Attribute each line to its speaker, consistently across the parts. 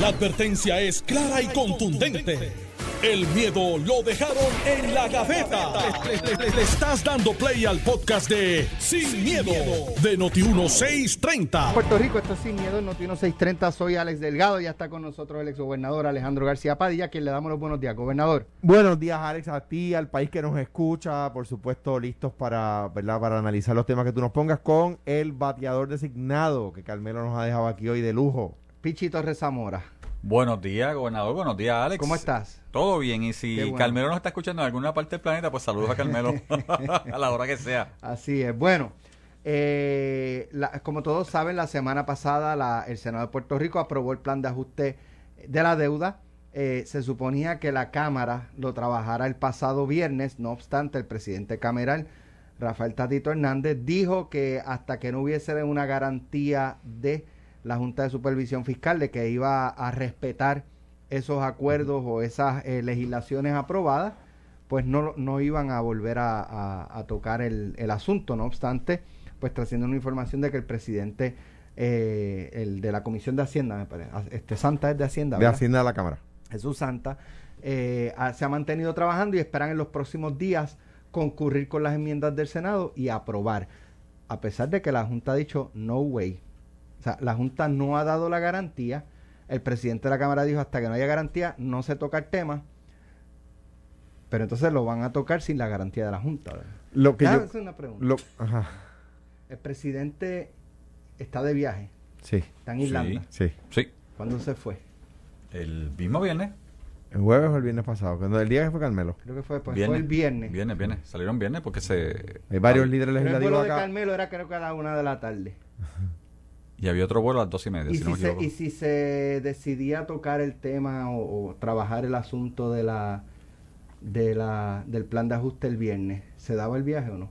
Speaker 1: La advertencia es clara y contundente. El miedo lo dejaron en la gaveta. Le, le- le estás dando play al podcast de Sin, miedo, de Noti1630.
Speaker 2: Puerto Rico, esto es Sin Miedo, en Noti 630. Soy Alex Delgado, ya está con nosotros el exgobernador Alejandro García Padilla, a quien le damos los buenos días. Gobernador,
Speaker 3: Buenos días, Alex, a ti, al país que nos escucha, por supuesto, listos para, ¿verdad? para analizar los temas que tú nos pongas con el bateador designado que Carmelo nos ha dejado aquí hoy de lujo.
Speaker 2: Pichito Rezamora.
Speaker 4: Buenos días, gobernador. Buenos días, Alex.
Speaker 2: ¿Cómo estás?
Speaker 4: Todo bien. Y si
Speaker 2: bueno.
Speaker 4: Carmelo nos está escuchando en alguna parte del planeta, pues saludos a Carmelo a la hora que sea.
Speaker 2: Así es. Bueno, eh, la- como todos saben, la semana pasada la- el Senado de Puerto Rico aprobó el plan de ajuste de la deuda. Eh, se suponía que la Cámara lo trabajara el pasado viernes, no obstante, el presidente cameral, Rafael Tatito Hernández, dijo que hasta que no hubiese una garantía de la Junta de Supervisión Fiscal de que iba a respetar esos acuerdos o esas eh, legislaciones aprobadas, pues no, no iban a volver a, a- a tocar el, el asunto. No obstante, pues trasciende una información de que el presidente eh, el de la Comisión de Hacienda, me parece, este Santa es de Hacienda,
Speaker 3: De. Hacienda de la Cámara.
Speaker 2: Jesús Santa, eh, se ha mantenido trabajando y esperan en los próximos días concurrir con las enmiendas del Senado y aprobar. A pesar de que la Junta ha dicho no way. O sea, la Junta no ha dado la garantía. El presidente de la Cámara dijo hasta que no haya garantía no se toca el tema. Pero entonces lo van a tocar sin la garantía de la Junta. ¿verdad?
Speaker 3: Lo que
Speaker 2: Déjame
Speaker 3: yo...
Speaker 2: hacer una pregunta.
Speaker 3: Lo, ajá,
Speaker 2: El presidente está de viaje,
Speaker 3: sí,
Speaker 2: está en Irlanda.
Speaker 3: sí.
Speaker 4: Sí.
Speaker 2: ¿Cuándo se fue?
Speaker 4: El mismo viernes.
Speaker 3: ¿El jueves o el viernes pasado? Cuando el día que fue Carmelo.
Speaker 2: Creo que fue,
Speaker 4: viernes.
Speaker 2: fue el viernes.
Speaker 4: Viernes, viernes. Salieron viernes porque se.
Speaker 3: Hay varios líderes
Speaker 2: Pero el vuelo
Speaker 3: legislativos
Speaker 2: de. Carmelo era creo que a la una de la tarde.
Speaker 4: Y había otro vuelo a las dos y media,
Speaker 2: Y
Speaker 4: si, no
Speaker 2: si, se, y si se decidía tocar el tema o, o trabajar el asunto de la, de la del plan de ajuste el viernes, ¿se daba el viaje o no?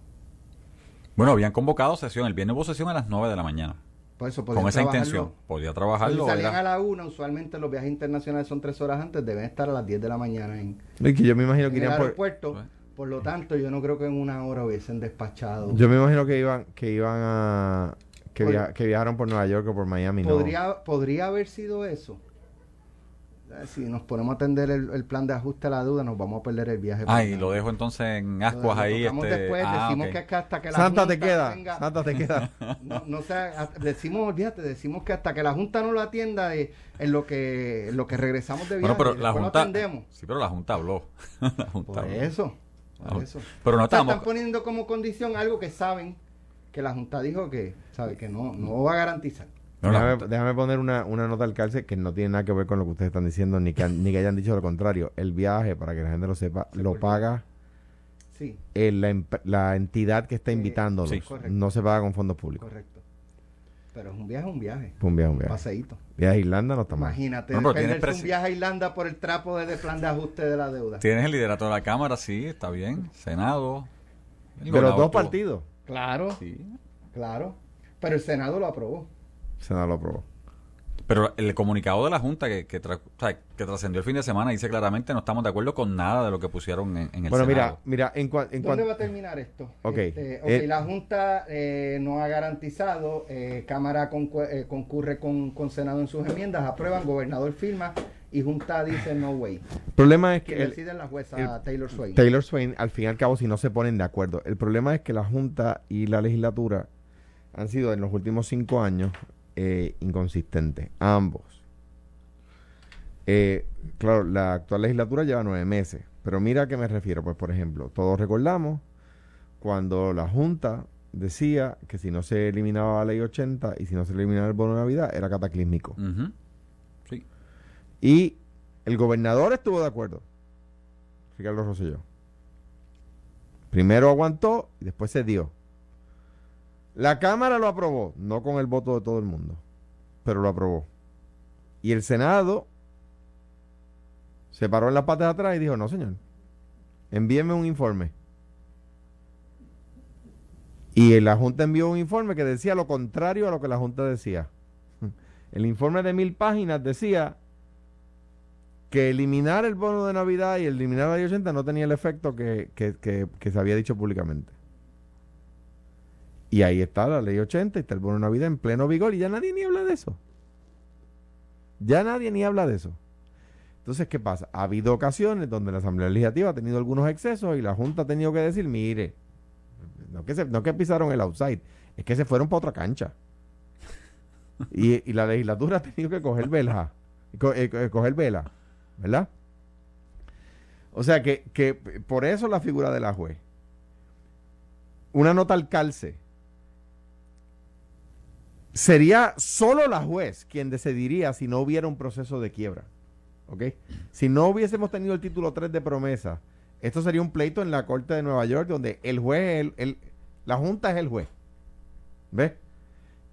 Speaker 4: Bueno, habían convocado sesión. El viernes hubo sesión a las 9 de la mañana.
Speaker 2: Por eso
Speaker 4: Con esa
Speaker 2: trabajarlo.
Speaker 4: intención. Podía
Speaker 2: Si
Speaker 4: trabajarlo.
Speaker 2: salían
Speaker 4: era-
Speaker 2: a la una, usualmente los viajes internacionales son tres horas antes, deben estar a las 10 de la mañana en,
Speaker 3: Y que yo me imagino
Speaker 2: en
Speaker 3: que
Speaker 2: el
Speaker 3: irían por...
Speaker 2: aeropuerto.
Speaker 4: Pues.
Speaker 2: Por lo tanto, yo no creo que en una hora hubiesen despachado.
Speaker 3: Yo me imagino que iban, que iban a... Que,
Speaker 2: Por-
Speaker 3: via- que viajaron por Nueva York o por Miami, ¿no?
Speaker 2: ¿Podría, podría haber sido eso. Si nos ponemos a atender el, el plan de ajuste a la deuda, nos vamos a perder el viaje.
Speaker 4: Ah, y
Speaker 2: por
Speaker 4: lo dejo entonces en ascuas ahí. Este...
Speaker 2: después,
Speaker 4: ah,
Speaker 2: decimos que, es que hasta que la
Speaker 3: Santa te
Speaker 2: Junta
Speaker 3: queda,
Speaker 2: tenga-
Speaker 3: Santa te queda.
Speaker 2: no, no sea, decimos, olvídate, decimos que hasta que la Junta no lo atienda eh, en lo que en lo que regresamos de viaje,
Speaker 4: Bueno, pero la Junta.
Speaker 2: atendemos.
Speaker 4: Sí, pero la Junta habló. la Junta
Speaker 2: Por
Speaker 4: habló.
Speaker 2: eso, por
Speaker 4: Ah,
Speaker 2: eso.
Speaker 4: Pero no estamos.
Speaker 2: están poniendo como condición algo que saben que la Junta dijo que sabe que no, no va a garantizar.
Speaker 4: No,
Speaker 3: déjame, poner una, una nota al cárcel que no tiene nada que ver con lo que ustedes están diciendo, ni que, ni que hayan dicho lo contrario. El viaje, para que la gente lo sepa,
Speaker 2: Se
Speaker 3: lo
Speaker 2: volvió.
Speaker 3: paga
Speaker 2: Sí,
Speaker 3: el- la, la entidad que está
Speaker 2: Eh,
Speaker 3: invitándolos.
Speaker 4: sí.
Speaker 3: No se paga con fondos públicos.
Speaker 2: correcto. Pero es un viaje, un viaje.
Speaker 3: Un viaje, un viaje.
Speaker 2: Paseíto.
Speaker 3: Viaje a Irlanda no está mal.
Speaker 2: Imagínate,
Speaker 4: No, pero
Speaker 2: un viaje a Irlanda por el trapo de, de plan de ajuste de la deuda.
Speaker 4: Tienes el liderato de la Cámara, sí, está bien. Senado. El
Speaker 3: De los
Speaker 4: gobernador
Speaker 3: dos partidos,
Speaker 2: Claro,
Speaker 4: Sí.
Speaker 2: claro. Pero el Senado lo aprobó.
Speaker 3: el Senado lo aprobó.
Speaker 4: Pero el comunicado de la Junta que, que, tra- trascendió el fin de semana dice claramente no estamos de acuerdo con nada de lo que pusieron en, en el
Speaker 3: Bueno, mira,
Speaker 4: Senado.
Speaker 3: mira, en, cua- en
Speaker 2: ¿Dónde va a terminar esto?
Speaker 3: Ok.
Speaker 2: Este, ok,
Speaker 3: Eh,
Speaker 2: la Junta eh, no ha garantizado, eh, Cámara concu- eh, concurre con, con Senado en sus enmiendas, aprueban, gobernador firma y Junta dice no way.
Speaker 3: El problema es
Speaker 2: Que
Speaker 3: que el-
Speaker 2: decide la jueza
Speaker 3: el-
Speaker 2: Taylor Swain.
Speaker 3: Taylor Swain, al fin y al cabo, si no se ponen de acuerdo. El problema es que la Junta y la legislatura han sido en los últimos cinco años eh, inconsistentes, ambos. Eh, claro, la actual legislatura lleva nueve meses, pero mira a qué me refiero. Pues, por ejemplo, todos recordamos cuando la Junta decía que si no se eliminaba la ley 80 y si no se eliminaba el bono de Navidad, era cataclísmico.
Speaker 4: Sí.
Speaker 3: Y el gobernador estuvo de acuerdo. Ricardo Rosselló. Primero aguantó y después se dio. La Cámara lo aprobó, no con el voto de todo el mundo, pero lo aprobó. Y el Senado se paró en las patas de atrás y dijo, no señor, envíeme un informe. Y la Junta envió un informe que decía lo contrario a lo que la Junta decía. El informe de mil páginas decía que eliminar el bono de Navidad y eliminar la ley 80 no tenía el efecto que, que- que- se había dicho públicamente. Y ahí está la ley 80 y está el bono de Navidad en pleno vigor y ya nadie ni habla de eso. Ya nadie ni habla de eso. Entonces, ¿qué pasa? Ha habido ocasiones donde la Asamblea Legislativa ha tenido algunos excesos y la Junta ha tenido que decir, mire, no que, se, no que pisaron el outside, es que se fueron para otra cancha. y, y la legislatura ha tenido que coger vela, eh, co- coger vela, ¿verdad? O sea que, que por eso la figura de la juez. Una nota al calce. Sería solo la juez quien decidiría si no hubiera un proceso de quiebra. ¿Ok? Si no hubiésemos tenido el título 3 de promesa, esto sería un pleito en la Corte de Nueva York donde el juez, el, el- la Junta es el juez. ¿Ves?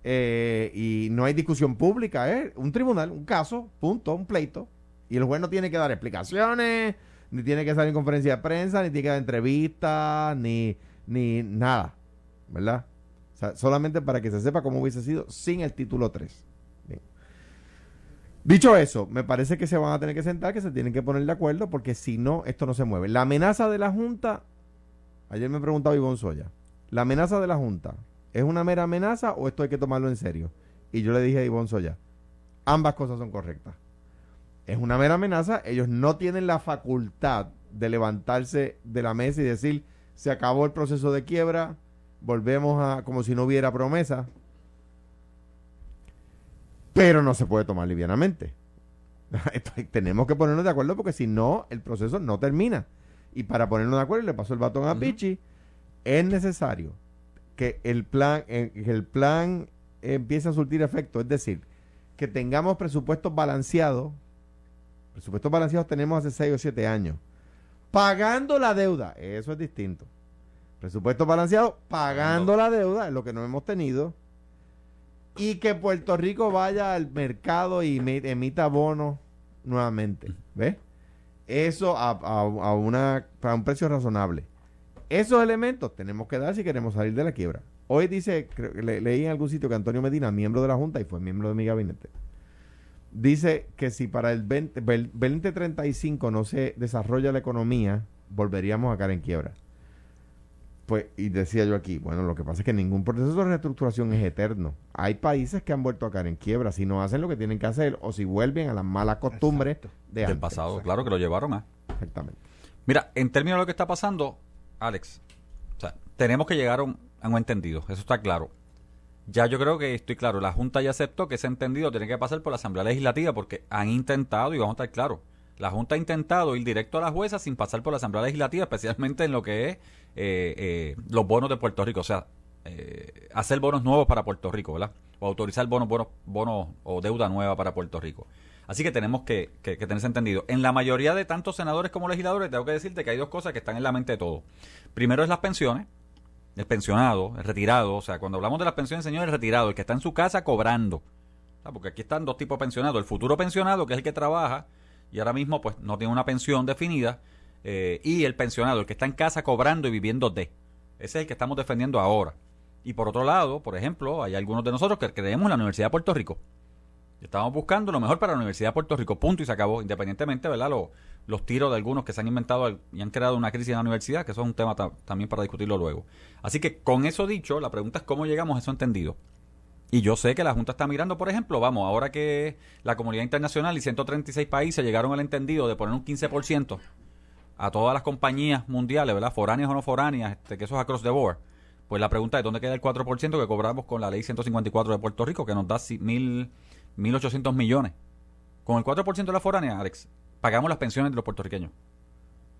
Speaker 3: Eh, y no hay discusión pública, es un tribunal, un caso, punto, un pleito. Y el juez no tiene que dar explicaciones, ni tiene que salir en conferencia de prensa, ni tiene que dar entrevistas, ni, ni nada. ¿Verdad? Solamente para que se sepa cómo hubiese sido sin el título 3. Bien. Dicho eso, me parece que se van a tener que sentar, que se tienen que poner de acuerdo, porque si no, esto no se mueve. La amenaza de la Junta, ayer me preguntaba Ivonne Soya, ¿la amenaza de la Junta es una mera amenaza o esto hay que tomarlo en serio? Y yo le dije a Ivonne Soya, ambas cosas son correctas. Es una mera amenaza, ellos no tienen la facultad de levantarse de la mesa y decir, se acabó el proceso de quiebra, volvemos a como si no hubiera promesa, pero no se puede tomar livianamente. Tenemos que ponernos de acuerdo porque si no, el proceso no termina. Y para ponernos de acuerdo, y le paso el batón a
Speaker 4: Ujú.
Speaker 3: Pichi, es necesario que el plan, eh, que el plan empiece a surtir efecto. Es decir, que tengamos presupuestos balanceados. Presupuestos balanceados tenemos hace 6 o 7 años. Pagando la deuda, eso es distinto. Presupuesto balanceado, pagando la deuda, es lo que no hemos tenido. Y que Puerto Rico vaya al mercado y emita bonos nuevamente. ¿Ves? Eso a, a- una, a un precio razonable. Esos elementos tenemos que dar si queremos salir de la quiebra. Hoy dice, le- leí en algún sitio que Antonio Medina, miembro de la Junta y fue miembro de mi gabinete, dice que si para el 20, vel- 2035 no se desarrolla la economía, volveríamos a caer en quiebra. Pues, y decía yo aquí, bueno, lo que pasa es que ningún proceso de reestructuración es eterno. Hay países que han vuelto a caer en quiebra si no hacen lo que tienen que hacer o si vuelven a las malas costumbres de
Speaker 4: del
Speaker 3: antes.
Speaker 4: pasado, claro que lo llevaron a.
Speaker 3: Exactamente.
Speaker 4: Mira, en términos de lo que está pasando, Alex, o sea, tenemos que llegar a un, a un entendido, eso está claro. Ya yo creo que estoy claro, la Junta ya aceptó que ese entendido tiene que pasar por la Asamblea Legislativa porque han intentado, y vamos a estar claros, la Junta ha intentado ir directo a la jueza sin pasar por la Asamblea Legislativa, especialmente en lo que es eh, eh, los bonos de Puerto Rico, o sea, eh, hacer bonos nuevos para Puerto Rico, ¿verdad? O autorizar bonos, bonos, bonos o deuda nueva para Puerto Rico. Así que tenemos que, que, que tener ese entendido. En la mayoría de tantos senadores como legisladores, tengo que decirte que hay dos cosas que están en la mente de todos. Primero es las pensiones, el pensionado, el retirado. O sea, cuando hablamos de las pensiones, señor, el retirado, el que está en su casa cobrando. Porque aquí están dos tipos de pensionados. El futuro pensionado, que es el que trabaja y ahora mismo pues no tiene una pensión definida. eh, y el pensionado, el que está en casa cobrando y viviendo de. Ese es el que estamos defendiendo ahora. Y por otro lado, por ejemplo, hay algunos de nosotros que creemos en la Universidad de Puerto Rico. Estamos buscando lo mejor para la Universidad de Puerto Rico, punto y se acabó, independientemente, ¿verdad? Los, los tiros de algunos que se han inventado y han creado una crisis en la universidad, que eso es un tema ta- también para discutirlo luego. Así que con eso dicho, la pregunta es cómo llegamos a eso entendido. Y yo sé que la Junta está mirando, por ejemplo, vamos, ahora que la comunidad internacional y 136 países llegaron al entendido de poner un 15% a todas las compañías mundiales, ¿verdad? Foráneas o no foráneas, este, que eso es across the board. Pues la pregunta es, ¿dónde queda el 4% que cobramos con la ley 154 de Puerto Rico, que nos da si- mil 1.800 millones? Con el 4% de la foránea, Alex, pagamos las pensiones de los puertorriqueños.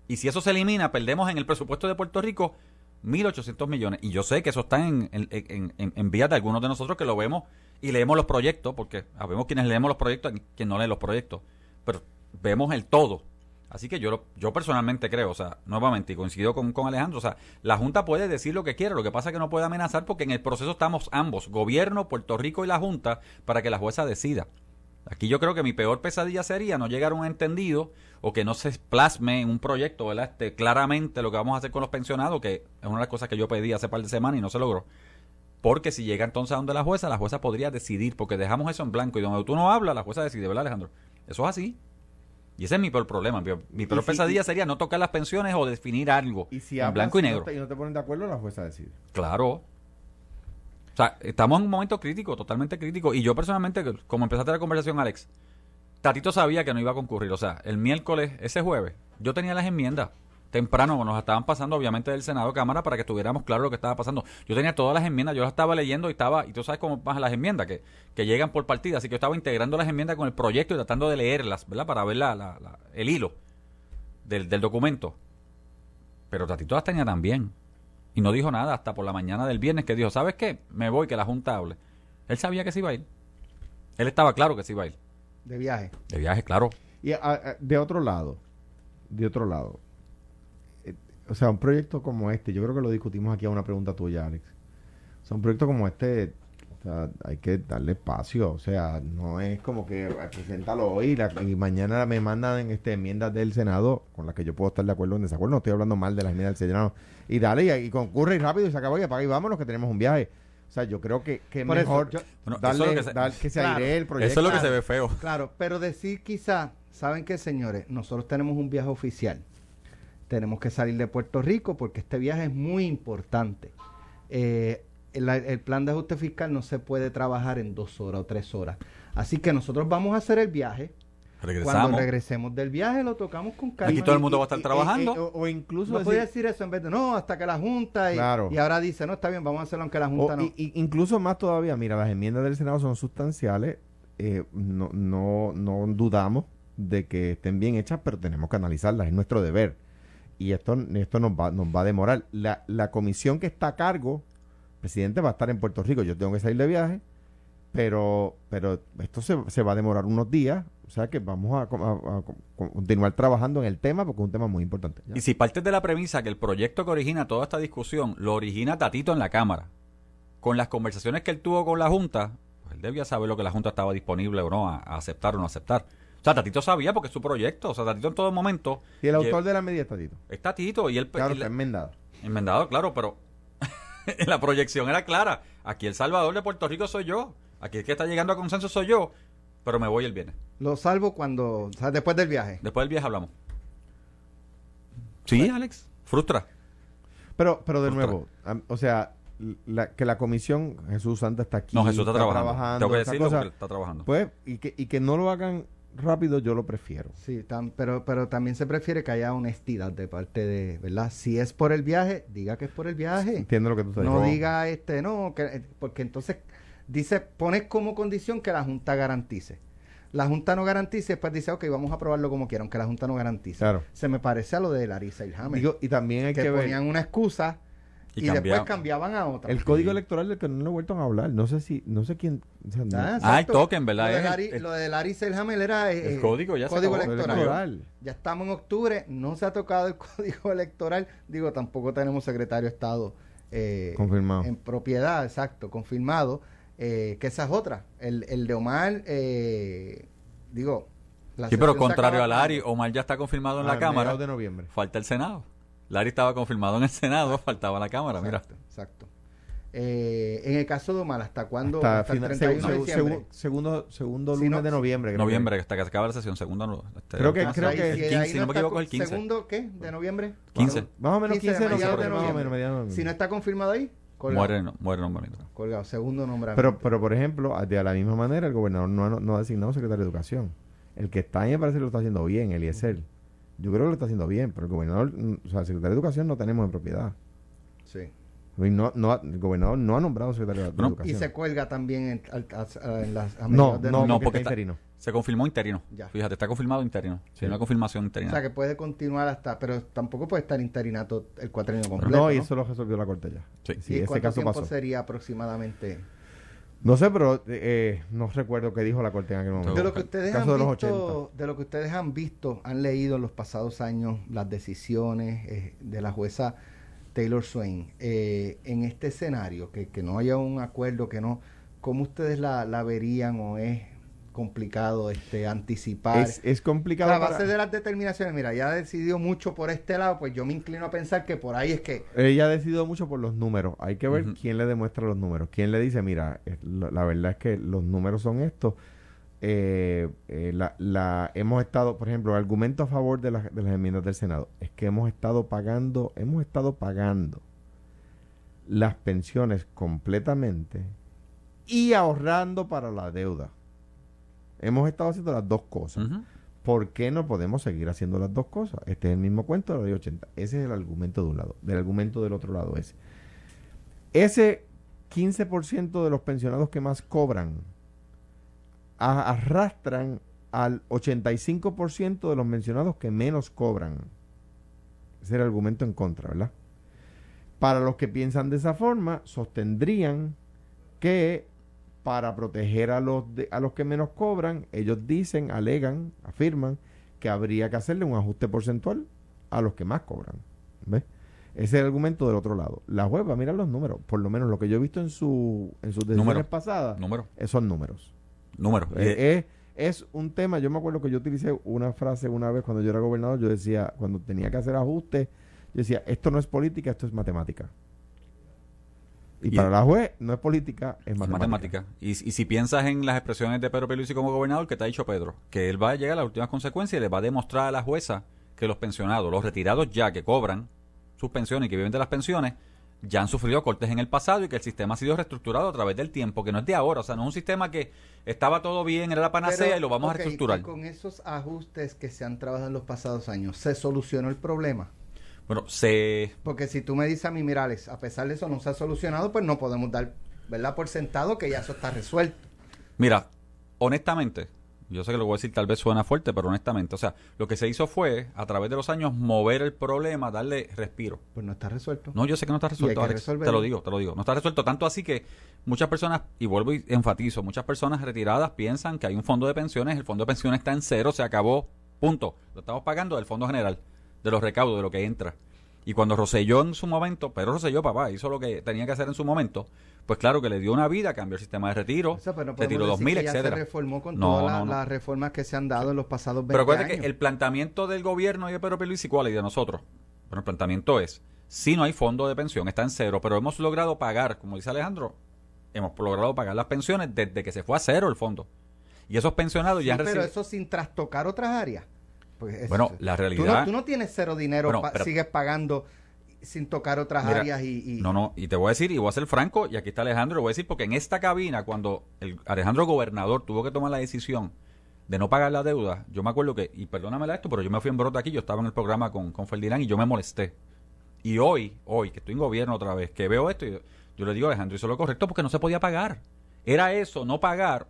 Speaker 4: Y si eso se elimina, perdemos en el presupuesto de Puerto Rico 1.800 millones. Y yo sé que eso está en, en, en, en- vías de algunos de nosotros que lo vemos y leemos los proyectos, porque sabemos quienes leemos los proyectos y quienes no leen los proyectos. Pero vemos el todo. Así que yo, yo personalmente creo, o sea, nuevamente, y coincido con, con Alejandro, o sea, la Junta puede decir lo que quiera, lo que pasa es que no puede amenazar porque en el proceso estamos ambos, gobierno, Puerto Rico y la Junta, para que la jueza decida. Aquí yo creo que mi peor pesadilla sería no llegar a un entendido o que no se plasme en un proyecto, ¿verdad? Este, claramente lo que vamos a hacer con los pensionados, que es una de las cosas que yo pedí hace par de semanas y no se logró. Porque si llega entonces a donde la jueza, la jueza podría decidir, porque dejamos eso en blanco y donde tú no hablas, la jueza decide, ¿verdad, Alejandro? Eso es así. Y ese es mi peor problema. Mi, mi peor
Speaker 3: si-
Speaker 4: pesadilla sería no tocar las pensiones o definir algo
Speaker 3: Y si
Speaker 4: en
Speaker 3: hablas
Speaker 4: blanco y negro.
Speaker 3: y no te ponen de acuerdo, la jueza decide.
Speaker 4: Claro. O sea, estamos en un momento crítico, totalmente crítico. Y yo personalmente, como empezaste la conversación, Alex, Tatito sabía que no iba a concurrir. O sea, el miércoles, ese jueves, yo tenía las enmiendas temprano, nos estaban pasando obviamente del Senado Cámara para que estuviéramos claro lo que estaba pasando. Yo tenía todas las enmiendas, yo las estaba leyendo y estaba, y tú sabes cómo pasan las enmiendas, que, que llegan por partida, así que yo estaba integrando las enmiendas con el proyecto y tratando de leerlas, ¿verdad? Para ver la, la- la- el hilo del, del documento. Pero Tatito las tenía también. Y no dijo nada hasta por la mañana del viernes que dijo, ¿sabes qué? Me voy, que la Junta hable. Él sabía que se iba a ir. Él estaba claro que se iba a ir.
Speaker 2: De viaje.
Speaker 4: De viaje, claro.
Speaker 3: Y a- a- de otro lado, de otro lado, eh, o sea, un proyecto como este, yo creo que lo discutimos aquí a una pregunta tuya, Alex. O sea, un proyecto como este, o sea, hay que darle espacio, o sea, no es como que eh, preséntalo hoy y, la- y mañana me mandan este, enmiendas del Senado con las que yo puedo estar de acuerdo o en desacuerdo, no estoy hablando mal de las enmiendas del Senado, y dale, y, y concurre y rápido y se acabó y apaga y vámonos que tenemos un viaje. O sea, yo creo que, que es
Speaker 2: eso,
Speaker 3: mejor
Speaker 2: yo-
Speaker 4: Bueno, eso es
Speaker 3: darle,
Speaker 4: lo que se-
Speaker 3: dar- que se
Speaker 2: Claro.
Speaker 3: airee el proyecto.
Speaker 4: Eso es lo que
Speaker 2: Claro.
Speaker 4: se ve feo.
Speaker 2: Claro, pero decir quizá, ¿saben qué, señores? Nosotros tenemos un viaje oficial. Tenemos que salir de Puerto Rico porque este viaje es muy importante. Eh, el, el plan de ajuste fiscal no se puede trabajar en dos horas o tres horas. Así que nosotros vamos a hacer el viaje. Cuando
Speaker 4: Regresamos.
Speaker 2: regresemos del viaje lo tocamos con calma.
Speaker 4: Aquí todo el
Speaker 2: Y-
Speaker 4: mundo va a estar
Speaker 3: Y- y-
Speaker 4: trabajando.
Speaker 3: y- o, o incluso
Speaker 2: No
Speaker 3: decir-
Speaker 2: podía decir eso en vez de no, hasta que la Junta. Y,
Speaker 3: Claro.
Speaker 2: y ahora dice, no, está bien, vamos a hacerlo aunque la Junta
Speaker 3: O-
Speaker 2: no.
Speaker 3: y- y incluso más todavía, mira, las enmiendas del Senado son sustanciales. eh, no, no, no dudamos de que estén bien hechas, pero tenemos que analizarlas, es nuestro deber. Y esto, esto nos, va, nos va a demorar. La, la comisión que está a cargo, el presidente va a estar en Puerto Rico, yo tengo que salir de viaje, pero, pero esto se, se va a demorar unos días, sea que vamos a, a- a continuar trabajando en el tema porque es un tema muy importante. ¿ya?
Speaker 4: Y si partes de la premisa que el proyecto que origina toda esta discusión lo origina Tatito en la Cámara, con las conversaciones que él tuvo con la Junta, pues él debía saber lo que la Junta estaba disponible o no a, a aceptar o no aceptar. O sea, Tatito sabía porque es su proyecto. O sea, Tatito en todo momento.
Speaker 3: Y el autor de la medida está Tito.
Speaker 4: Es Tatito y él.
Speaker 3: Claro,
Speaker 4: él-
Speaker 3: está enmendado.
Speaker 4: enmendado, claro, pero la proyección era clara. Aquí el Salvador de Puerto Rico soy yo. Aquí el que está llegando a consenso soy yo. Pero me voy el viernes.
Speaker 2: Lo salvo cuando, o sea, después del viaje.
Speaker 4: Después del viaje hablamos. Sí, Alex. Frustra.
Speaker 3: Pero, pero de
Speaker 4: Frustra.
Speaker 3: nuevo, o sea, la- que la comisión, Jesús Santa está aquí.
Speaker 4: No, Jesús está, trabajando. Tengo que decirlo
Speaker 3: cosa,
Speaker 4: porque él está trabajando.
Speaker 3: Pues, y que, y que no lo hagan rápido, yo lo prefiero.
Speaker 2: Sí, tam- pero, pero también se prefiere que haya honestidad de parte de, ¿verdad? Si es por el viaje, diga que es por el viaje.
Speaker 3: Entiendo lo que tú estás
Speaker 2: No diga este, no, que, eh, porque entonces dice, pones como condición que la Junta garantice. La Junta no garantice, después dice, ok, vamos a aprobarlo como quieran, aunque la Junta no garantice.
Speaker 3: Claro.
Speaker 2: Se me parece a lo de Larissa Ilhamen,
Speaker 3: Digo, y también hay
Speaker 2: que,
Speaker 3: que, ver
Speaker 2: ponían una excusa
Speaker 4: Y
Speaker 2: y, después
Speaker 4: cambiaban.
Speaker 2: a otra.
Speaker 3: el código electoral del que no le he vuelto a hablar. No sé si, no sé quién. o sea, no-
Speaker 2: Ah,
Speaker 4: Ah, token, ¿verdad?
Speaker 2: Lo de,
Speaker 4: Es el-
Speaker 2: lo de Larissa Ilhamen era eh,
Speaker 4: El código ya se
Speaker 2: código
Speaker 4: acabó.
Speaker 2: electoral.
Speaker 3: electoral.
Speaker 2: Ya estamos en octubre, no se ha tocado el código electoral. Digo, tampoco tenemos secretario de Estado eh,
Speaker 3: Confirmado.
Speaker 2: en propiedad, exacto, confirmado. Eh, que esa es otra. El, el de Omar, eh, digo. la
Speaker 4: Sí, pero contrario a Lari, Omar ya está confirmado en
Speaker 3: Ah,
Speaker 4: la Cámara.
Speaker 3: de noviembre.
Speaker 4: Falta el Senado. Lari estaba confirmado en el Senado, faltaba la Cámara, mira.
Speaker 2: Exacto, exacto. Eh, en el caso de Omar, ¿hasta cuándo?
Speaker 3: Hasta
Speaker 2: Hasta, el
Speaker 3: fina-
Speaker 2: 31 de
Speaker 3: segu-
Speaker 2: diciembre.
Speaker 3: segu- segundo, segundo
Speaker 2: Si
Speaker 3: lunes
Speaker 2: no-
Speaker 3: de noviembre. creo que-
Speaker 4: Noviembre, hasta que se acaba la sesión, segundo no. este,
Speaker 3: Creo que-
Speaker 2: Ah,
Speaker 3: creo que- el
Speaker 2: ahí
Speaker 4: 15, si no me
Speaker 2: está
Speaker 4: equivoco, el 15.
Speaker 2: ¿Segundo qué? ¿De noviembre?
Speaker 4: 15.
Speaker 3: Más o menos
Speaker 2: 15
Speaker 3: 15 de
Speaker 2: de
Speaker 3: noviembre.
Speaker 2: de
Speaker 3: más o menos, de.
Speaker 2: Si no está confirmado ahí, colgado.
Speaker 4: Muere, no, muere nombramiento.
Speaker 2: Colgado, segundo nombramiento.
Speaker 3: Pero, pero por ejemplo, de la misma manera, el gobernador no ha, no ha designado secretario de Educación. El que está ahí me parece que lo está haciendo bien, Eliezer. Yo creo que lo está haciendo bien, pero el gobernador, mm, o sea, el secretario de Educación no tenemos en propiedad.
Speaker 2: sí.
Speaker 3: No, no, el gobernador no ha nombrado secretario de
Speaker 4: Bueno,
Speaker 2: Y
Speaker 3: Educación.
Speaker 2: se cuelga también en, a- en las
Speaker 3: no, no,
Speaker 4: no,
Speaker 3: no,
Speaker 4: porque
Speaker 3: porque
Speaker 4: está-
Speaker 3: interino.
Speaker 4: Se confirmó interino.
Speaker 2: Ya.
Speaker 4: Fíjate, está confirmado interino. Sí,
Speaker 3: Sí.
Speaker 4: una confirmación
Speaker 2: O
Speaker 4: interina.
Speaker 2: sea, que puede continuar hasta, pero tampoco puede estar interinato el cuatrenio completo.
Speaker 3: No, y eso lo resolvió la corte ya.
Speaker 4: Sí.
Speaker 3: Sí,
Speaker 2: ¿Y
Speaker 3: ese
Speaker 2: cuánto
Speaker 3: caso
Speaker 2: tiempo
Speaker 3: pasó.
Speaker 2: sería aproximadamente?
Speaker 3: No sé, pero eh, no recuerdo qué dijo la corte en aquel momento.
Speaker 2: De lo que ustedes
Speaker 3: Caso
Speaker 2: han
Speaker 3: de los
Speaker 2: visto, de lo que ustedes han visto, han leído en los pasados años las decisiones eh, de la jueza Taylor Swain eh, en este escenario, que, que no haya un acuerdo, que no, ¿cómo ustedes la, la verían o es complicado este anticipar?
Speaker 3: Es, es complicado.
Speaker 2: la
Speaker 3: para-
Speaker 2: base de las determinaciones, mira, ya decidió mucho por este lado, pues yo me inclino a pensar que por ahí es que
Speaker 3: Ella ha decidido mucho por los números. Hay que ver quién le demuestra los números. Quién le dice, mira, la, la verdad es que los números son estos. Eh, eh, la, la- hemos estado, por ejemplo, el argumento a favor de, las- de las enmiendas del Senado es que hemos estado pagando, hemos estado pagando las pensiones completamente y ahorrando para la deuda. Hemos estado haciendo las dos cosas. ¿Por qué no podemos seguir haciendo las dos cosas? Este es el mismo cuento de la ley 80. Ese es el argumento de un lado. Del argumento del otro lado ese. Ese 15% de los pensionados que más cobran a- arrastran al 85% de los mencionados que menos cobran. Ese es el argumento en contra, ¿verdad? Para los que piensan de esa forma, sostendrían que para proteger a los, de- a los que menos cobran, ellos dicen, alegan, afirman que habría que hacerle un ajuste porcentual a los que más cobran. ¿Ves? Ese es el argumento del otro lado. La web va a mirar los números, por lo menos lo que yo he visto en, su, en sus decisiones
Speaker 4: Número.
Speaker 3: pasadas,
Speaker 4: Número.
Speaker 3: eh, son números.
Speaker 4: Número. Y de-
Speaker 3: Eh, es, es un tema, yo me acuerdo que yo utilicé una frase una vez cuando yo era gobernador, yo decía, cuando tenía que hacer ajustes, yo decía, esto no es política, esto es matemática. Y,
Speaker 4: Y-
Speaker 3: para la juez no es política, es
Speaker 4: Es
Speaker 3: matemática.
Speaker 4: matemática. Y, y si piensas en las expresiones de Pedro Pierluisi como gobernador, que te ha dicho Pedro, que él va a llegar a las últimas consecuencias y le va a demostrar a la jueza que los pensionados, los retirados ya que cobran sus pensiones y que viven de las pensiones, ya han sufrido cortes en el pasado y que el sistema ha sido reestructurado a través del tiempo, que no es de ahora, o sea, no es un sistema que estaba todo bien, era la panacea
Speaker 2: Pero,
Speaker 4: y lo vamos a reestructurar.
Speaker 2: y con esos ajustes que se han trabajado en los pasados años, ¿se solucionó el problema?
Speaker 4: Bueno, se
Speaker 2: Porque si tú me dices a mí, mira, Alex, a pesar de eso no se ha solucionado, pues no podemos dar, ¿verdad? Por sentado que ya eso está resuelto.
Speaker 4: Mira, honestamente, yo sé que lo voy a decir tal vez suena fuerte, pero honestamente, o sea, lo que se hizo fue, a través de los años, mover el problema, darle respiro.
Speaker 2: Pues no está resuelto.
Speaker 4: No, yo sé que no está resuelto, Alex. Te lo digo, te lo digo. No está resuelto. Tanto así que muchas personas, y vuelvo y enfatizo, muchas personas retiradas piensan que hay un fondo de pensiones, el fondo de pensiones está en cero, se acabó, punto. Lo estamos pagando del fondo general, de los recaudos, de lo que entra. Y cuando Roselló en su momento, pero Roselló, papá, hizo lo que tenía que hacer en su momento, pues claro que le dio una vida, cambió el sistema de retiro,
Speaker 2: O sea, pero no
Speaker 4: retiro
Speaker 2: podemos decir
Speaker 4: 2000,
Speaker 2: que ya
Speaker 4: etcétera.
Speaker 2: se reformó con
Speaker 4: No,
Speaker 2: todas
Speaker 4: no,
Speaker 2: la-
Speaker 4: no.
Speaker 2: las reformas que se han dado en los pasados 20
Speaker 4: Pero acuérdate
Speaker 2: años.
Speaker 4: que el planteamiento del gobierno y de Pedro Pierluisi, ¿cuál? Y de nosotros. Bueno, el planteamiento es, si no hay fondo de pensión, está en cero, pero hemos logrado pagar, como dice Alejandro, hemos logrado pagar las pensiones desde que se fue a cero el fondo. Y esos pensionados
Speaker 2: Sí,
Speaker 4: ya han
Speaker 2: pero
Speaker 4: recibido...
Speaker 2: eso sin trastocar otras áreas. Eso-
Speaker 4: Bueno, la
Speaker 2: tú no,
Speaker 4: realidad...
Speaker 2: tú no tienes cero dinero,
Speaker 4: Bueno,
Speaker 2: pa-
Speaker 4: pero-
Speaker 2: sigues pagando sin tocar otras
Speaker 4: Mira,
Speaker 2: áreas y, y-
Speaker 4: No, no, y te voy a decir, y voy a ser franco, y aquí está Alejandro, lo voy a decir porque en esta cabina, cuando el Alejandro gobernador tuvo que tomar la decisión de no pagar la deuda, yo me acuerdo que, y perdóname esto, pero yo me fui en brote aquí, yo estaba en el programa con, con Ferdinand y yo me molesté. Y hoy, hoy, que estoy en gobierno otra vez, que veo esto, yo, yo le digo a Alejandro, hizo lo correcto porque no se podía pagar. Era eso, no pagar.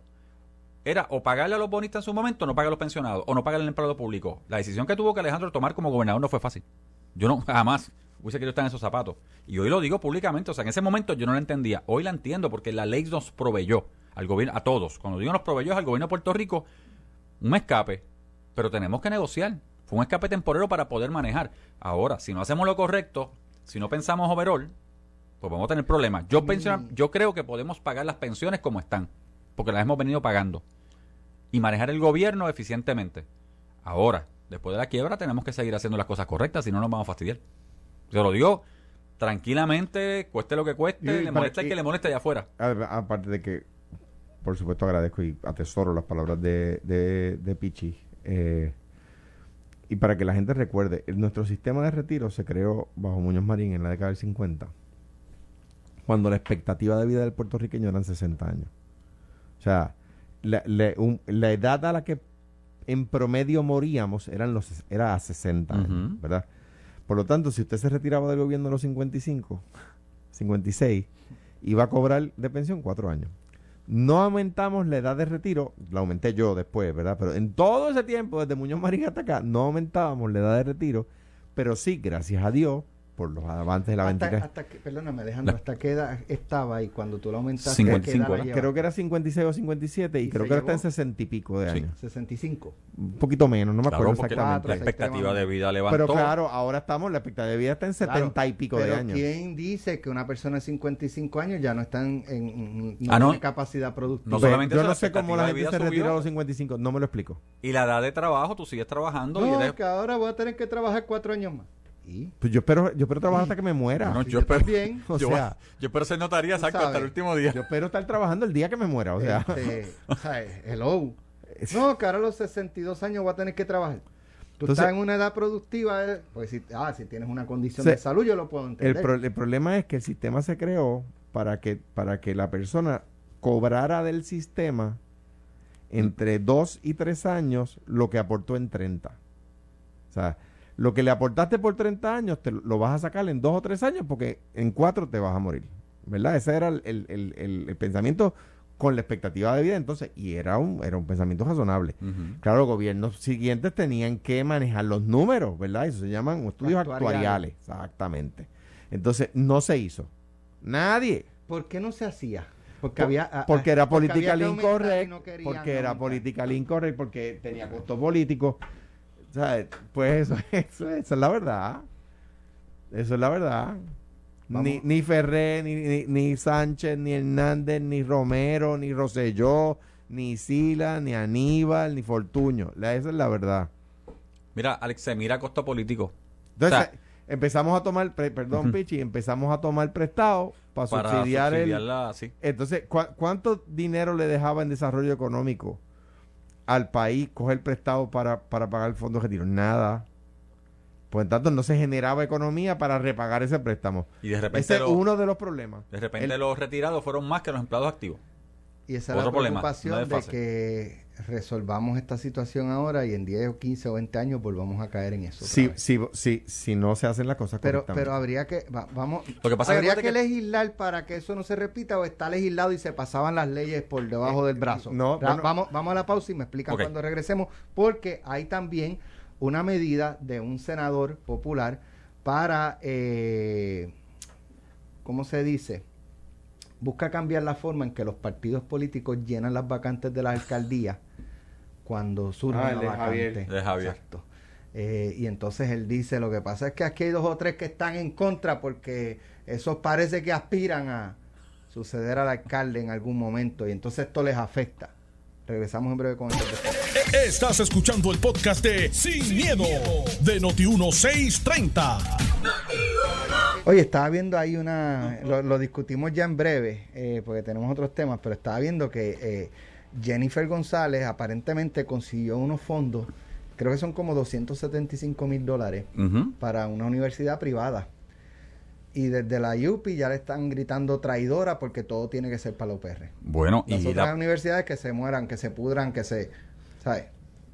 Speaker 4: Era o pagarle a los bonistas en su momento, o no pagar a los pensionados, o no pagarle al empleado público. La decisión que tuvo que Alejandro tomar como gobernador no fue fácil. Yo no, jamás hubiese querido estar en esos zapatos. Y hoy lo digo públicamente, o sea, en ese momento yo no la entendía. Hoy la entiendo porque la ley nos proveyó al gobierno, a todos. Cuando digo nos proveyó es al gobierno de Puerto Rico un escape, pero tenemos que negociar. Fue un escape temporero para poder manejar. Ahora, si no hacemos lo correcto, si no pensamos overall, pues vamos a tener problemas. Yo,
Speaker 2: Mm.
Speaker 4: pensiona- yo creo que podemos pagar las pensiones como están, porque las hemos venido pagando, y manejar el gobierno eficientemente. Ahora, después de la quiebra, tenemos que seguir haciendo las cosas correctas, si no nos vamos a fastidiar. Yo lo digo tranquilamente, cueste lo que cueste,
Speaker 3: Y-
Speaker 4: le molesta el que le moleste allá afuera.
Speaker 3: Aparte de que, por supuesto, agradezco y atesoro las palabras de, de, de Pichi. eh, y para que la gente recuerde, nuestro sistema de retiro se creó bajo Muñoz Marín en la década del 50, cuando la expectativa de vida del puertorriqueño eran 60 años. O sea, la, la- un- la edad a la que en promedio moríamos eran los, era a 60 años. ¿verdad? Por lo tanto, si usted se retiraba del gobierno a los 55, 56, iba a cobrar de pensión cuatro años. No aumentamos la edad de retiro, la aumenté yo después, ¿verdad? Pero en todo ese tiempo, desde Muñoz Marín hasta acá, no aumentábamos la edad de retiro, pero sí, gracias a Dios, por los avances de la
Speaker 2: hasta,
Speaker 3: 23.
Speaker 2: hasta que, perdóname Alejandro,
Speaker 4: La-
Speaker 2: ¿hasta qué edad estaba y cuando tú lo aumentaste?
Speaker 4: 55,
Speaker 2: ¿qué.
Speaker 3: Creo que era 56 o 57 y,
Speaker 2: ¿Y
Speaker 3: creo que ahora está en
Speaker 2: llevó?
Speaker 3: 60 y pico de
Speaker 4: Sí.
Speaker 3: años.
Speaker 2: 65.
Speaker 3: Un poquito menos, no me
Speaker 4: Claro,
Speaker 3: acuerdo
Speaker 4: porque la,
Speaker 3: exactamente.
Speaker 4: la expectativa de vida levantó.
Speaker 3: Pero claro, ahora estamos, la expectativa de vida está en 70 y pico de años.
Speaker 2: ¿quién dice que una persona de 55 años ya no está en, en- no
Speaker 4: Ah, no.
Speaker 2: tiene capacidad productiva?
Speaker 3: Yo no sé cómo la gente se retira a los 55, no me lo explico.
Speaker 4: Y la edad de trabajo, tú sigues trabajando y
Speaker 2: que ahora voy a tener que trabajar cuatro años más. ¿Y?
Speaker 3: Pues yo espero, yo espero trabajar hasta que me muera.
Speaker 2: Sí,
Speaker 4: yo
Speaker 2: yo
Speaker 4: espero,
Speaker 2: también.
Speaker 3: O
Speaker 4: yo,
Speaker 3: sea,
Speaker 4: yo espero ser notaría, exacto, hasta el último día.
Speaker 3: yo espero estar trabajando el día que me muera. O sea,
Speaker 2: Este, o sea, hello. No, que ahora a los 62 años voy a tener que trabajar. Tú
Speaker 3: Entonces-
Speaker 2: estás en una edad productiva, eh, pues si, ah, si tienes una condición de salud, yo lo puedo
Speaker 3: el,
Speaker 2: entender.
Speaker 3: pro- el problema es que el sistema se creó para que, para que la persona cobrara del sistema entre 2 y 3 años lo que aportó en 30. O sea, lo que le aportaste por 30 años te lo vas a sacar en 2 o 3 años porque en 4 te vas a morir. ¿Verdad? Ese era el, el- el- el- el pensamiento con la expectativa de vida entonces, y era un, era un pensamiento razonable. Claro, los gobiernos siguientes tenían que manejar los números, ¿verdad? Eso se llaman estudios
Speaker 2: Actuariales.
Speaker 3: actuariales, exactamente. Entonces, no se hizo. Nadie.
Speaker 2: ¿Por qué no se hacía? Porque
Speaker 3: Por-
Speaker 2: había
Speaker 3: porque
Speaker 2: ah,
Speaker 3: era política
Speaker 2: no querían
Speaker 3: porque era política incorrecto, porque tenía costo político. O sea, pues eso, eso, eso es la verdad. Eso es la verdad. Ni, ni Ferré, ni, ni, ni Sánchez, ni Hernández, ni Romero, ni Rosselló, ni Sila, ni Aníbal, ni Fortuño. La, esa es la verdad.
Speaker 4: Mira, Alex, se mira costo político.
Speaker 3: Entonces,
Speaker 4: O sea-
Speaker 3: empezamos a tomar, perdón. Pichi, empezamos a tomar prestado para,
Speaker 4: para
Speaker 3: subsidiar el,
Speaker 4: sí.
Speaker 3: entonces, ¿cu- ¿cuánto dinero le dejaba en desarrollo económico al país coger prestado para, para pagar el fondo de retiro? Nada. Por tanto, no se generaba economía para repagar ese préstamo.
Speaker 4: Y de repente,
Speaker 3: Ese es
Speaker 4: lo-
Speaker 3: uno de los problemas.
Speaker 4: de repente
Speaker 3: El-
Speaker 4: los retirados fueron más que los empleados activos.
Speaker 2: Y esa es la preocupación
Speaker 4: no es
Speaker 2: de que resolvamos esta situación ahora y en 10 o 15 o 20 años volvamos a caer en eso. otra
Speaker 3: Si,
Speaker 2: vez.
Speaker 3: si, si, si no se hacen las cosas
Speaker 2: pero,
Speaker 3: correctamente.
Speaker 2: pero habría que, va- vamos,
Speaker 4: Lo que pasa
Speaker 2: habría que, legislar para que eso no se repita o está legislado y se pasaban las leyes por debajo del brazo.
Speaker 3: Eh, no,
Speaker 2: Ra-
Speaker 3: bueno.
Speaker 2: vamos, vamos a la pausa y me explican cuando regresemos, porque hay también una medida de un senador popular para, eh, ¿cómo se dice? Busca cambiar la forma en que los partidos políticos llenan las vacantes de la alcaldía cuando surge
Speaker 3: Ah, de
Speaker 2: vacante.
Speaker 3: Javier.
Speaker 4: De Javier.
Speaker 2: Exacto. Eh, y entonces él dice, lo que pasa es que aquí hay dos o tres que están en contra porque esos parece que aspiran a suceder al alcalde en algún momento y entonces esto les afecta. Regresamos en breve con el
Speaker 1: Estás escuchando el podcast de Sin, miedo, de Noti1630.
Speaker 2: Oye, estaba viendo ahí una, lo, lo discutimos ya en breve, eh, porque tenemos otros temas, pero estaba viendo que eh, Jennifer González aparentemente consiguió unos fondos, creo que son como 275 mil dólares, para una universidad privada. Y desde la UPI ya le están gritando traidora porque todo tiene que ser para la UPR.
Speaker 4: Bueno,
Speaker 2: Las
Speaker 4: y,
Speaker 2: otras
Speaker 4: la-
Speaker 2: universidades que se mueran, que se pudran, que se... ¿Sabes?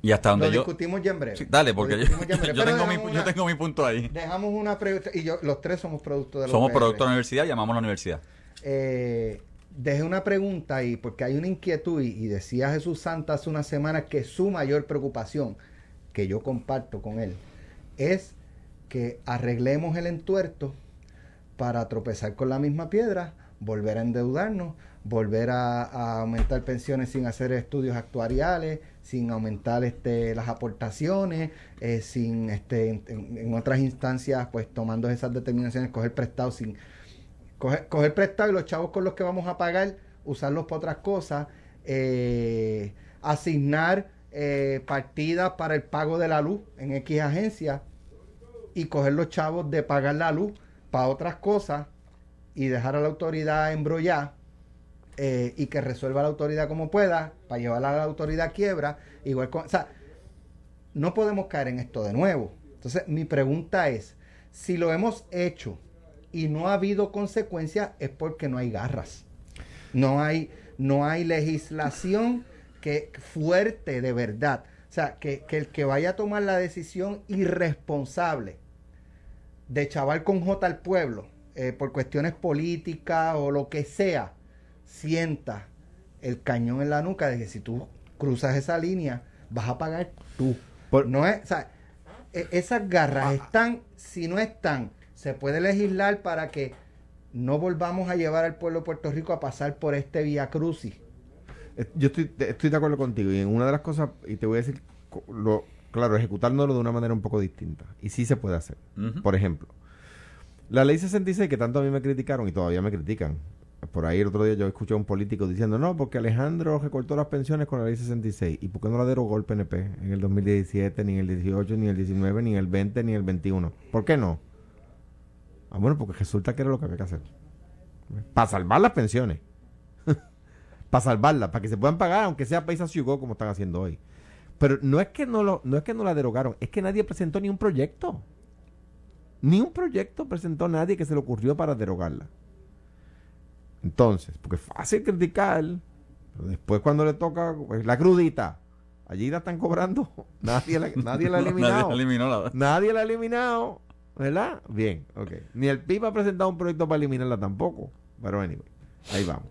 Speaker 4: Y hasta donde
Speaker 2: Lo
Speaker 4: yo...
Speaker 2: discutimos ya en breve.
Speaker 4: Sí, dale, porque yo, tengo mi, yo
Speaker 2: una-
Speaker 4: tengo mi punto ahí.
Speaker 2: Dejamos una pregunta, y yo, los tres somos productos de la
Speaker 4: Somos
Speaker 2: UPR.
Speaker 4: producto de la universidad, llamamos a la universidad.
Speaker 2: eh, dejé una pregunta y porque hay una inquietud y, y decía Jesús Santa hace unas semanas que su mayor preocupación, que yo comparto con él, es que arreglemos el entuerto para tropezar con la misma piedra, volver a endeudarnos, volver a, a aumentar pensiones sin hacer estudios actuariales, sin aumentar este, las aportaciones, eh, sin este, en, otras instancias, pues tomando esas determinaciones, coger prestado sin coger, coger prestado y los chavos con los que vamos a pagar, usarlos para otras cosas, eh, asignar eh, partidas para el pago de la luz en X agencia y coger los chavos de pagar la luz para otras cosas y dejar a la autoridad embrollar eh, y que resuelva la autoridad como pueda para llevar a la autoridad a quiebra. Igual con, o sea, no podemos caer en esto de nuevo. Entonces, mi pregunta es, si lo hemos hecho y no ha habido consecuencias, es porque no hay garras. No hay, no hay legislación que fuerte de verdad. O sea, que, que el que vaya a tomar la decisión irresponsable de chaval con J al pueblo, eh, por cuestiones políticas o lo que sea, sienta el cañón en la nuca de que si tú cruzas esa línea, vas a pagar tú.
Speaker 3: Por-
Speaker 2: no es, o sea, e- esas garras están, si no están, se puede legislar para que no volvamos a llevar al pueblo de Puerto Rico a pasar por este vía crucis.
Speaker 3: Eh, Yo estoy, de- estoy de acuerdo contigo. Y en una de las cosas, y te voy a decir, lo, claro, ejecutándolo de una manera un poco distinta. Y sí se puede hacer. Por ejemplo, la ley 66, que tanto a mí me criticaron y todavía me critican. Por ahí el otro día yo escuché a un político diciendo, no, porque Alejandro recortó las pensiones con la ley 66. ¿Y por qué no la derogó el PNP en el 2017, ni en el 18, ni en el 19, ni en el 20, ni en el 21? ¿Por qué no? Ah, bueno, porque resulta que era lo que había que hacer. Para salvar las pensiones. para salvarlas, para que se puedan pagar, aunque sea país go, como están haciendo hoy. Pero no es que no lo, no es que no la derogaron, es que nadie presentó ni un proyecto. Ni un proyecto presentó nadie que se le ocurrió para derogarla. Entonces, porque es fácil criticar, Pero después cuando le toca pues, la crudita, allí la están cobrando. Nadie la, nadie la ha eliminado.
Speaker 4: Nadie eliminó la-
Speaker 3: Nadie la ha eliminado, ¿verdad? Bien, ok. Ni el PIB ha presentado un proyecto para eliminarla tampoco. Pero anyway, ahí vamos.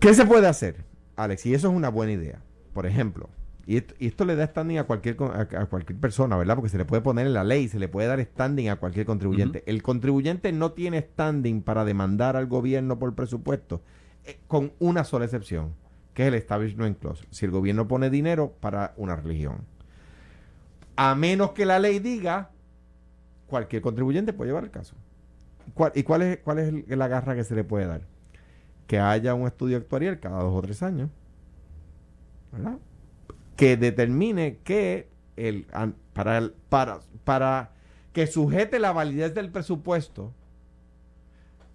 Speaker 3: ¿Qué se puede hacer, Alex? Y eso es una buena idea. Por ejemplo, y esto, y esto le da standing a cualquier, a, a cualquier persona, ¿verdad? Porque se le puede poner en la ley, se le puede dar standing a cualquier contribuyente. El contribuyente no tiene standing para demandar al gobierno por presupuesto, eh, con una sola excepción, que es el Establishment Clause. Si el gobierno pone dinero para una religión. A menos que la ley diga, cualquier contribuyente puede llevar el caso. ¿Cuál- ¿Y cuál es, cuál es el- la garra que se le puede dar? Que haya un estudio actuarial cada dos o tres años, ¿verdad? Que determine que el, an- para, el- para, para que sujete la validez del presupuesto